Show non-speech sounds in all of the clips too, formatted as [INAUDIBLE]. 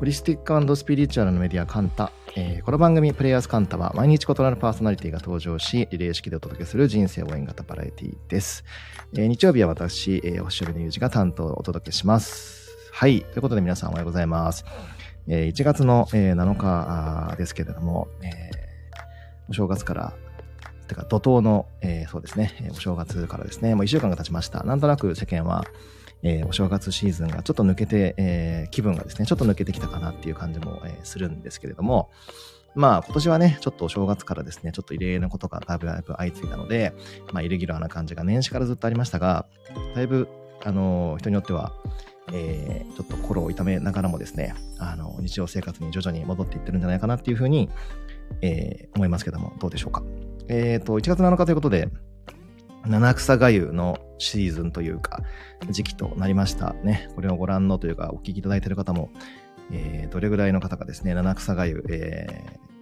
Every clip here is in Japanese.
ホリスティックスピリチュアルのメディアカンタ、えー、この番組プレイヤーズカンタは毎日異なるパーソナリティが登場し、リレー式でお届けする人生応援型バラエティです。えー、日曜日は私、えー、星寄りのゆうじが担当をお届けします。はい。ということで皆さんおはようございます。えー、1月の、えー、7日ですけれども、えー、お正月から、てか怒涛の、えー、そうですね、お正月からですね、もう1週間が経ちました。なんとなく世間は、えー、お正月シーズンがちょっと抜けて、えー、気分がですね、ちょっと抜けてきたかなっていう感じも、えー、するんですけれども、まあ今年はね、ちょっとお正月からですね、ちょっと異例なことがだいぶ相次いだので、まあイレギュラーな感じが年始からずっとありましたが、だいぶ、あの、人によっては、えー、ちょっと心を痛めながらもですね、あの、日常生活に徐々に戻っていってるんじゃないかなっていうふうに、えー、思いますけども、どうでしょうか。えっ、と、1月7日ということで、七草がゆのシーズンというか、時期となりましたね。これをご覧のというか、お聞きいただいている方も、えー、どれぐらいの方がですね、七草がゆ、え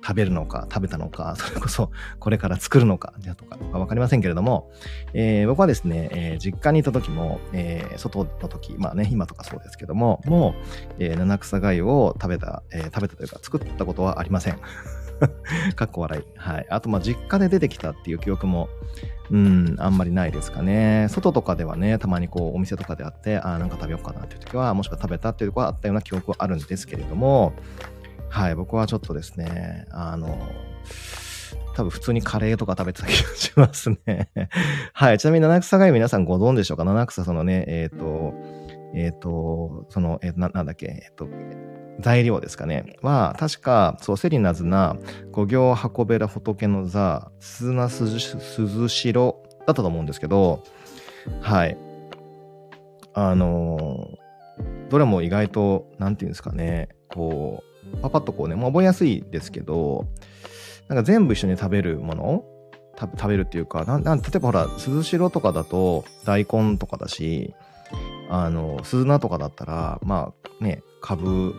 ー、食べるのか、食べたのか、それこそ、これから作るのか、じゃとか、わかりませんけれども、えー、僕はですね、えー、実家にいた時も、えー、外の時、まあね、今とかそうですけども、もう、えー、七草がゆを食べた、えー、食べたというか、作ったことはありません。[LAUGHS] かっこ笑い。はい。あと、まあ、実家で出てきたっていう記憶も、うん、あんまりないですかね。外とかではね、たまにこう、お店とかであって、ああなんか食べようかなっていう時は、もしくは食べたっていうとこはあったような記憶はあるんですけれども、はい、僕はちょっとですね、あの、多分普通にカレーとか食べてた気がしますね。[LAUGHS] はい。ちなみに七草がゆ皆さんご存知でしょうか？七草そのね、えっ、ー、と、えっ、ー、と、その、えー、な、なんだっけ、えっ、と、材料ですかね。は、確か、そう、セリナズな、五行運べら仏の座、鈴名鈴代だったと思うんですけど、はい。あのどれも意外と、なんていうんですかね、こう、パパッとこうね、もう覚えやすいですけど、なんか全部一緒に食べるもの食べるっていうか、なな例えばほら、鈴代とかだと大根とかだし、あの、鈴菜とかだったら、まあね、株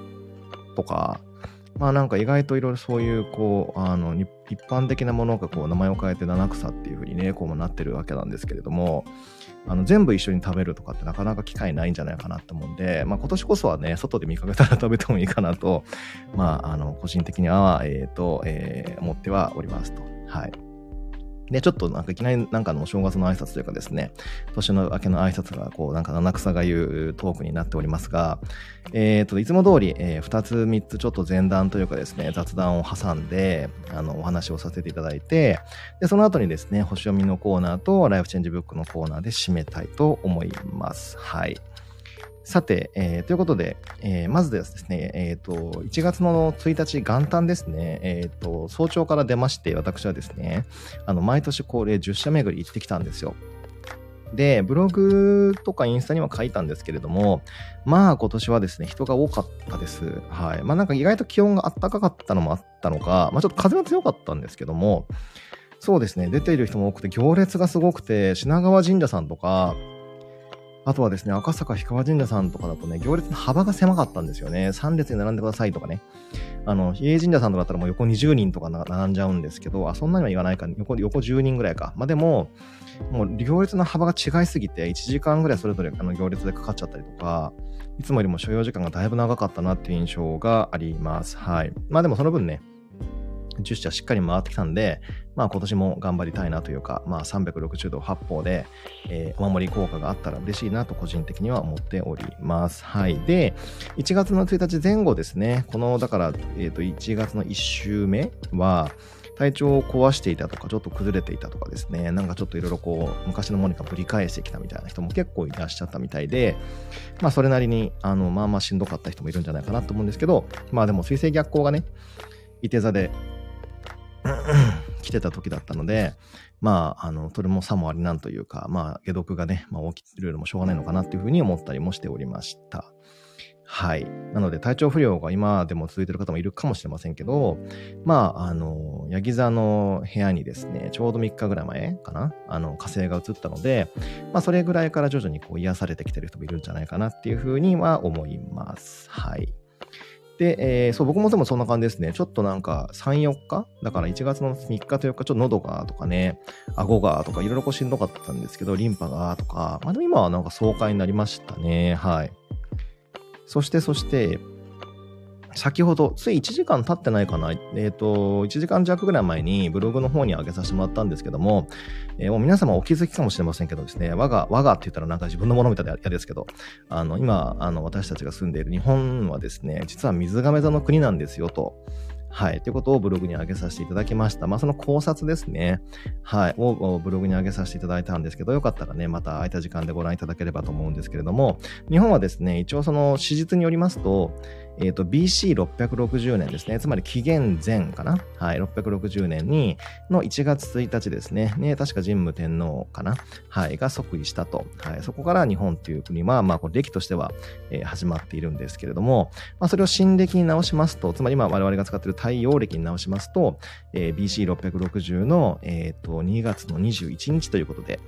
とか、まあなんか意外といろいろそういう、こう、あの、一般的なものがこう名前を変えて七草っていう風にね、こうなってるわけなんですけれども、あの、全部一緒に食べるとかってなかなか機会ないんじゃないかなと思うんで、まあ今年こそはね、外で見かけたら食べてもいいかなと、まあ、あの、個人的には、えっ、と、えー、思ってはおりますと。はい。で、ちょっとなんかいきなりなんかの正月の挨拶というかですね、年の明けの挨拶がこうなんか七草が言うトークになっておりますが、えっ、と、いつも通り、えー、2つ3つちょっと前段というかですね、雑談を挟んで、あの、お話をさせていただいて、で、その後にですね、星読みのコーナーとライフチェンジブックのコーナーで締めたいと思います。はい。さて、えー、ということで、えー、まずですね、えっ、ー、と、1月の1日元旦ですね、えっ、と、早朝から出まして、私はですね、あの、毎年恒例10社巡り行ってきたんですよ。で、ブログとかインスタには書いたんですけれども、まあ今年はですね、人が多かったです。はい。まあなんか意外と気温が暖かかったのもあったのか、まあちょっと風が強かったんですけども、そうですね、出ている人も多くて、行列がすごくて、品川神社さんとか、あとはですね、赤坂氷川神社さんとかだとね、行列の幅が狭かったんですよね。3列に並んでくださいとかね。あの、比叡神社さんとかだったらもう横20人とか並んじゃうんですけど、あ、そんなには言わないか、横、横10人ぐらいか。まあ、でも、もう行列の幅が違いすぎて、1時間ぐらいそれぞれあの行列でかかっちゃったりとか、いつもよりも所要時間がだいぶ長かったなっていう印象があります。はい。まあでもその分ね、10社しっかり回ってきたんで、まあ今年も頑張りたいなというか、まあ360度八方で、えー、お守り効果があったら嬉しいなと個人的には思っております。はい。で、1月の1日前後ですね、この、だから、えっ、ー、と、1月の1週目は、体調を壊していたとか、ちょっと崩れていたとかですね、なんかちょっといろいろこう、昔のものがぶり返してきたみたいな人も結構いらっしゃったみたいで、まあそれなりに、あの、まあまあしんどかった人もいるんじゃないかなと思うんですけど、まあでも水星逆行がね、いて座で [CLEARS THROAT] 来てた時だったので、まあ、あの、それもさもありなんというか、まあ、解毒がね、まあ、起きてるよりもしょうがないのかなっていうふうに思ったりもしておりました。はい。なので、体調不良が今でも続いてる方もいるかもしれませんけど、まあ、あの、ヤギ座の部屋にですね、ちょうど3日ぐらい前かな、あの、火星が移ったので、まあ、それぐらいから徐々にこう癒されてきてる人もいるんじゃないかなっていうふうには思います。はい。で、えー、そう、僕もでもそんな感じですね。ちょっとなんか3、4日だから1月の3日と4日、ちょっと喉がとかね、顎がとかいろいろこうしんどかったんですけど、リンパがとか、まあでも今はなんか爽快になりましたね。はい。そして、そして、先ほど、つい1時間経ってないかな、えっ、ー、と、1時間弱ぐらい前にブログの方に上げさせてもらったんですけども、えー、もう皆様お気づきかもしれませんけどですね、我が、我がって言ったらなんか自分のものみたいで嫌ですけど、あの、今、あの、私たちが住んでいる日本はですね、実は水亀座の国なんですよと。はい。ということをブログに上げさせていただきました。まあ、その考察ですね。はい。をブログに上げさせていただいたんですけど、よかったらね、また空いた時間でご覧いただければと思うんですけれども、日本はですね、一応その史実によりますと、えっ、ー、と、BC660 年ですね。つまり紀元前かなはい、660年に、の1月1日ですね。ね、確か神武天皇かなはい、が即位したと。はい、そこから日本という国は、まあ、これ歴としては、えー、始まっているんですけれども、まあ、それを新暦に直しますと、つまり今我々が使っている太陽暦に直しますと、えー、BC660 の、えっ、ー、と、2月の21日ということで、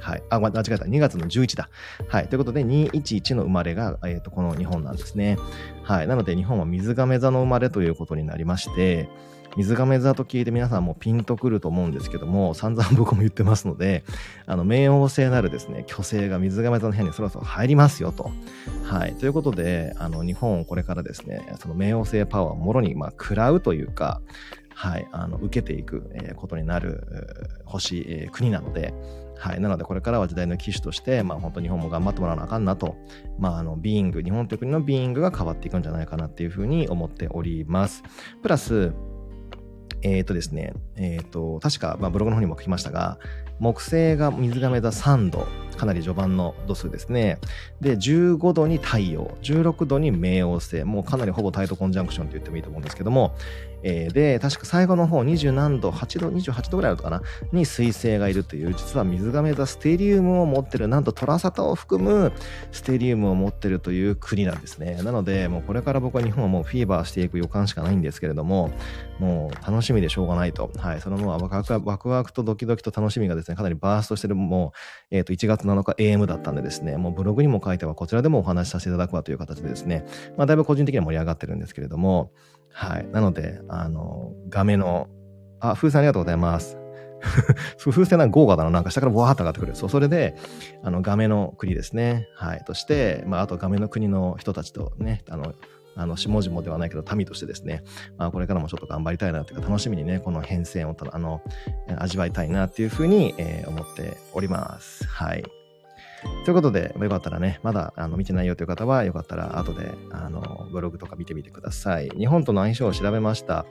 はい。あ、間違えた。2月の11だ。はい。ということで、211の生まれが、えっ、ー、と、この日本なんですね。はい。なので、日本は水亀座の生まれということになりまして、水亀座と聞いて皆さんもピンとくると思うんですけども、散々僕も言ってますので、あの、冥王星なるですね、巨星が水亀座の部屋にそろそろ入りますよと。はい。ということで、あの、日本をこれからですね、その冥王星パワーをもろに、まあ、食らうというか、はい、あの、受けていく、ことになる、星、国なので、はい。なので、これからは時代の機種として、まあ、本当日本も頑張ってもらわなあかんなと、まあ、あの、ビーイング、日本という国のビーイングが変わっていくんじゃないかなっていうふうに思っております。プラス、えっ、ー、とですね、えっ、ー、と、確か、まあ、ブログの方にも書きましたが、木星が水亀座3度、かなり序盤の度数ですね。で、15度に太陽、16度に冥王星、もうかなりほぼタイトコンジャンクションと言ってもいいと思うんですけども、えー、で、確か最後の方20何度、8度、28度ぐらいあるのかな？に水星がいるという、実は水亀座ステリウムを持ってる、なんとトラサタを含むステリウムを持ってるという国なんですね。なので、もうこれから僕は日本はもうフィーバーしていく予感しかないんですけれども、もう楽しみでしょうがないと。はい。そのもうワクワクワクとドキドキと楽しみがですね、かなりバーストしてる、もう、えっ、ー、と、1月7日 AM だったんでですね、もうブログにも書いてはこちらでもお話しさせていただくわという形でですね、まあ、だいぶ個人的には盛り上がってるんですけれども、はい。なので、あの、画面の、あ、風船ありがとうございます。[LAUGHS] 風船なんか豪華だな。なんか下からボワーッと上がってくる。そう、それで、あの、画面の国ですね。はい。として、まあ、あと画面の国の人たちとね、あの、あの、下々ではないけど、民としてですね、まあ、これからもちょっと頑張りたいなというか、楽しみにね、この変遷を、あの、味わいたいなっていうふうに、えー、思っております。はい。ということで、よかったらね、まだあの見てないよという方は、よかったら後であのブログとか見てみてください。日本との相性を調べました。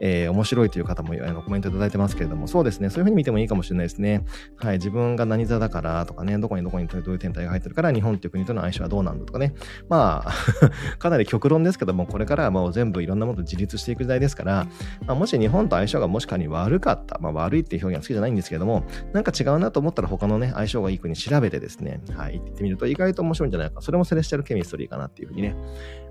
えー、面白いという方もあのコメントいただいてますけれども、そうですね、そういうふうに見てもいいかもしれないですね。はい、自分が何座だからとかね、どこにどこにどういう天体が入ってるから、日本という国との相性はどうなんだとかね。まあ、[LAUGHS] かなり極論ですけども、これからはもう全部いろんなものと自立していく時代ですから、まあ、もし日本と相性がもし仮に悪かった、まあ悪いっていう表現は好きじゃないんですけども、なんか違うなと思ったら他のね、相性がいい国調べてですね、はい、行ってみると意外と面白いんじゃないか。それもセレスチャルケミストリーかなっていうふうにね、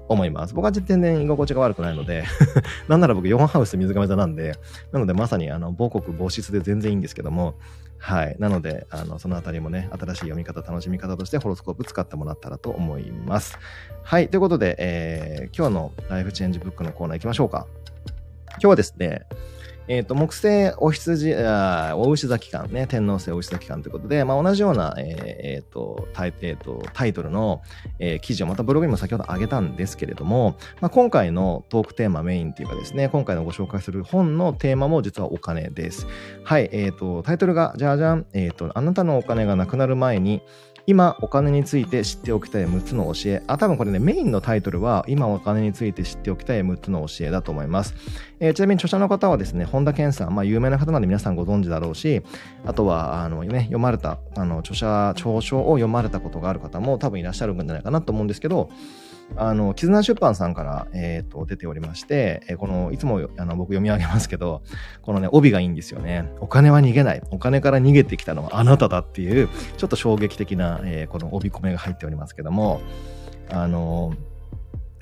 思います。僕は全然居心地が悪くないので [LAUGHS] なんなら僕4ハウス水亀座なんで、なのでまさにあの母国母室で全然いいんですけども、はい。なので、あの、そのあたりもね、新しい読み方、楽しみ方としてホロスコープ使ってもらったらと思います。はい。ということで、えー、今日のライフチェンジブックのコーナー行きましょうか。今日はですね、えっ、ー、と、木星お羊、あお牛座期間ね、天皇星お牛座期間ということで、まあ、同じような、え、ー、えー、と、タイえー、とタイトルの、えー、記事をまたブログにも先ほど上げたんですけれども、まあ、今回のトークテーマメインっていうかですね、今回のご紹介する本のテーマも実はお金です。はい、えっ、ー、と、タイトルが、じゃあじゃん、えっ、と、あなたのお金がなくなる前に、今お金について知っておきたい6つの教え。あ、多分これね、メインのタイトルは、今お金について知っておきたい6つの教えだと思います。えー、ちなみに著者の方はですね、本田健さん、まあ有名な方なんで皆さんご存知だろうし、あとは、あのね、読まれた、あの、著者、長書を読まれたことがある方も多分いらっしゃるんじゃないかなと思うんですけど、あの、絆出版さんから、えっ、ー、と、出ておりまして、えー、この、いつもあの僕読み上げますけど、このね、帯がいいんですよね。お金は逃げない。お金から逃げてきたのはあなただっていう、ちょっと衝撃的な、えー、この帯込めが入っておりますけども、あの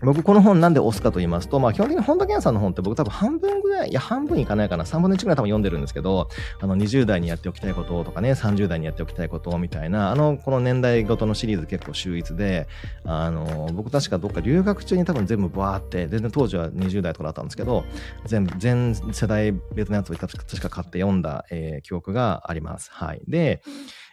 僕この本なんで押すかと言いますと、まあ基本的に本田健さんの本って僕多分半分ぐらい、いや半分いかないかな、3分の1ぐらい多分読んでるんですけど、あの20代にやっておきたいこととかね、30代にやっておきたいことみたいな、あの、この年代ごとのシリーズ結構秀逸で、あの、僕確かどっか留学中に多分全部バーって、全然当時は20代とかだったんですけど、全部、全世代別のやつを確か買って読んだ、えー、記憶があります。はい。で、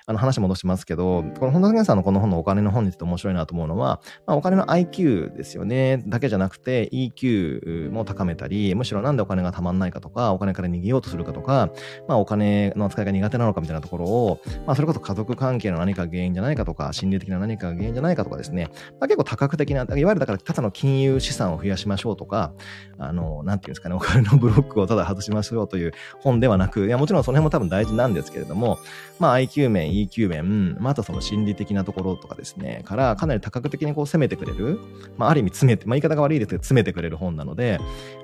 あの話戻しますけど、この本田健さんのこの本のお金の本について面白いなと思うのは、まあ、お金の IQ ですよね。だけじゃなくて EQ も高めたり、むしろなんでお金がたまんないかとか、お金から逃げようとするかとか、まあ、お金の扱いが苦手なのかみたいなところを、まあ、それこそ家族関係の何か原因じゃないかとか、心理的な何かが原因じゃないかとかですね、まあ、結構多角的な、いわゆるだからただの金融資産を増やしましょうとか、あの、なんていうんですかね、お金のブロックをただ外しましょうという本ではなく、いや、もちろんその辺も多分大事なんですけれども、まあ IQ 面、EQ 面、まあ、あとその心理的なところとかですね、からかなり多角的にこう攻めてくれる、まあある意味詰めて、まあ言い方が悪いですけど、詰めてくれる本なので、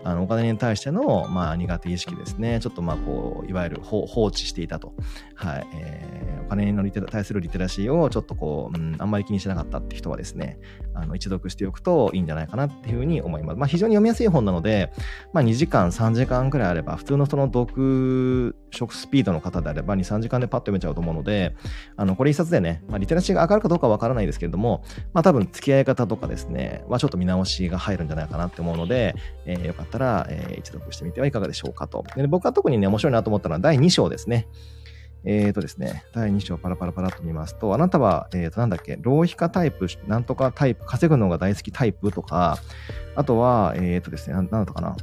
あの、お金に対しての、まあ苦手意識ですね、ちょっとまあこう、いわゆる放置していたと。はい。えー、お金のリテ対するリテラシーをちょっとこう、うん、あんまり気にしなかったって人はですね、あの、一読しておくといいんじゃないかなっていうふうに思います。まあ非常に読みやすい本なので、まあ2時間、3時間くらいあれば、普通のその読書スピードの方であれば2、3時間でパッと読めちゃうと思うので、あの、これ一冊でね、まあ、リテラシーが上がるかどうかわからないですけれども、まあ、多分付き合い方とかですね、はちょっと見直しが入るんじゃないかなって思うので、えー、よかったら、えー、一読してみてはいかがでしょうかと。で僕は特にね、面白いなと思ったのは第2章ですね。えっ、ー、とですね、第2章パラパラパラと見ますと、あなたは、えっ、ー、と、なんだっけ、浪費家タイプ、なんとかタイプ、稼ぐのが大好きタイプとか、あとは、えっ、ー、とですね、なんだったかな。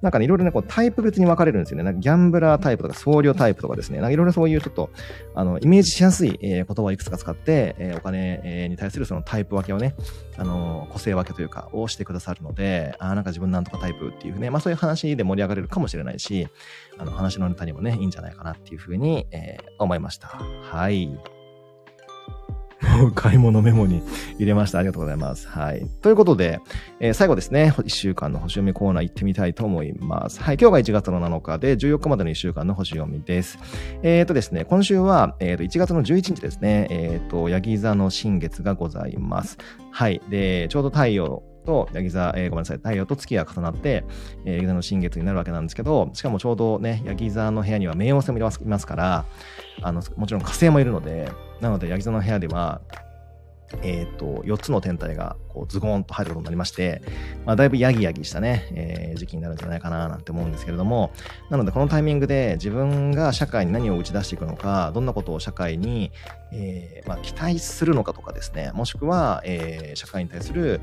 なんかね、いろいろね、こうタイプ別に分かれるんですよね。なんかギャンブラータイプとか、僧侶タイプとかですね。なんかいろいろそういうちょっと、あの、イメージしやすい、えー、言葉をいくつか使って、えー、お金、えー、に対するそのタイプ分けをね、あの、個性分けというか、をしてくださるので、ああなんか自分なんとかタイプっていうね、まあそういう話で盛り上がれるかもしれないし、あの、話のネタにもね、いいんじゃないかなっていうふうに、えー、思いました。はい。も [LAUGHS] う買い物メモに入れました。ありがとうございます。はい。ということで、えー、最後ですね、1週間の星読みコーナー行ってみたいと思います。はい。今日が1月の7日で、14日までの1週間の星読みです。えっ、ー、とですね、今週は、え、ー、と、1月の11日ですね、えっ、ー、と、ヤギ座の新月がございます。はい。で、ちょうど太陽と、ヤギ座、えー、ごめんなさい、太陽と月が重なって、えー、ヤギ座の新月になるわけなんですけど、しかもちょうどね、ヤギ座の部屋には冥王星もいますから、あの、もちろん火星もいるので、なので、ヤギ座の部屋では、えっ、ー、と、4つの天体がこうズゴーンと入ることになりまして、まあ、だいぶヤギヤギしたね、えー、時期になるんじゃないかななんて思うんですけれども、なのでこのタイミングで自分が社会に何を打ち出していくのか、どんなことを社会に、えー、まあ、期待するのかとかですね、もしくは、え社会に対する、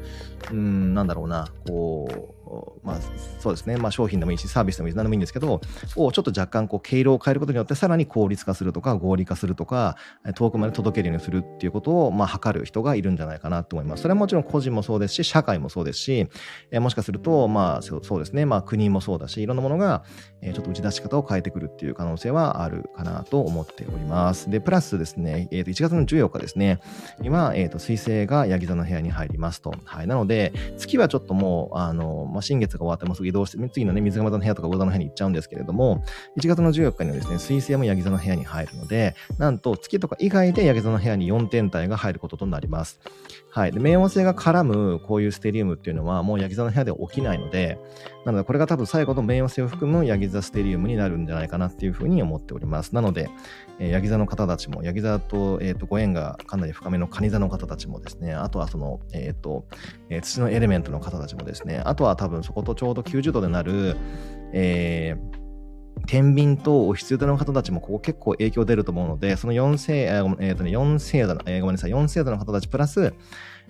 うん、なんだろうな、こう、まあ、そうですね、まあ、商品でもいいし、サービスでもいい、何でもいいんですけど、をちょっと若干こう経路を変えることによって、さらに効率化するとか、合理化するとか、遠くまで届けるようにするっていうことを、まあ、測る人がいるんじゃないかなと思います。それはもちろん個人もそうですし、社会もそうですし、えもしかすると、まあそ、うですね、まあ、国もそうだし、いろんなものが、ちょっと打ち出し方を変えてくるっていう可能性はあるかなと思っております。で、プラスですね、えー、と1月の14日ですね、今、えっ、ー、と、水星がヤギ座の部屋に入りますと。はい。なので、月はちょっともう、あの、まあ、新月が終わってもうすぐ移動して、次のね、水亀座の部屋とか魚座の部屋に行っちゃうんですけれども、1月の14日にはですね、水星もヤギ座の部屋に入るので、なんと月とか以外でヤギ座の部屋に4天体が入ることとなります。はい。で、冥王星が絡むこういうステリウムっていうのはもうヤギ座の部屋で起きないので、なのでこれが多分最後の冥王星を含むヤギ座ステリウムになるんじゃないかなっていうふうに思っております。なので、えー、ヤギ座の方たちも、ヤギ座と,、えーと、ご縁がかなり深めのカニ座の方たちもですね、あとはその、えっ、ー、と、えー、土のエレメントの方たちもですね、あとは多分そことちょうど90度でなる、えー、天秤とお必要の方たちもここ結構影響出ると思うので、その4世、えー、えー、とね、4星座の、えー、ごめんなさい、4星座の方たちプラス、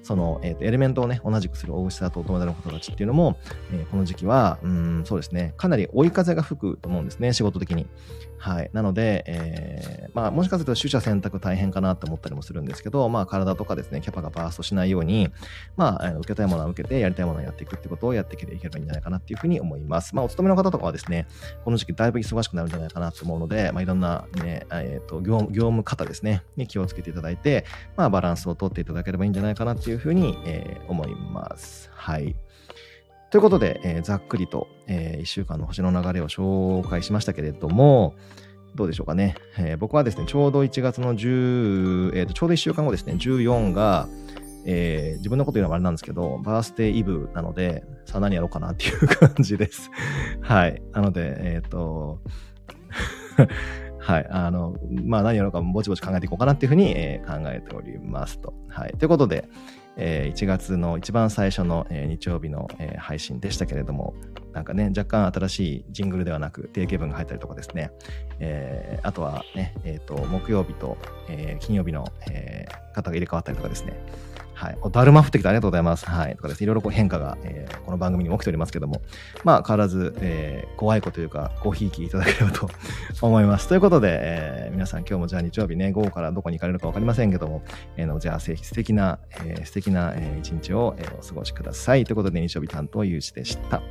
その、えー、とエレメントをね、同じくする大牛座とお友達の方たちっていうのも、えー、この時期は、うん、そうですね、かなり追い風が吹くと思うんですね、仕事的に。はい。なので、えー、まあ、もしかすると取捨選択大変かなと思ったりもするんですけど、まあ、体とかですね、キャパがバーストしないように、まあ、受けたいものは受けて、やりたいものはやっていくってことをやっていければいいんじゃないかなっていうふうに思います。まあ、お勤めの方とかはですね、この時期だいぶ忙しくなるんじゃないかなと思うので、まあ、いろんなね、えっ、ー、と業、業務方ですね、に気をつけていただいて、まあ、バランスをとっていただければいいんじゃないかなっていういうふうに、えー、思います。はい。ということで、えー、ざっくりと、えー、1週間の星の流れを紹介しましたけれども、どうでしょうかね。えー、僕はですね、ちょうど1月の10、えー、ちょうど1週間後ですね、14が、えー、自分のこと言うのはあれなんですけど、バースデーイブなので、さあ何やろうかなっていう感じです。[LAUGHS] はい。なので、えっ、ー、と、[LAUGHS] はい。あの、まあ何やろうかぼちぼち考えていこうかなっていうふうに、えー、考えておりますと。はい。ということで、えー1月の一番最初の、えー日曜日の、えー配信でしたけれども、なんかね、若干新しいジングルではなく定型文が入ったりとかですね、えーあとはね、えっ、と、木曜日と、えー金曜日の、えー方が入れ替わったりとかですね、はい。おだるま降ってきたありがとうございます。はい。とかです。いろいろこう変化が、えーこの番組にも起きておりますけども、まあ変わらず、えー、怖い子というか、ごひいきいただければと [LAUGHS] 思います。ということで、えー皆さん今日もじゃあ日曜日ね、午後からどこに行かれるかわかりませんけども、えーのじゃあぜひ素敵な、えー素敵な、えー一日を、えーお過ごしください。ということで、日曜日担当、ゆうじでした。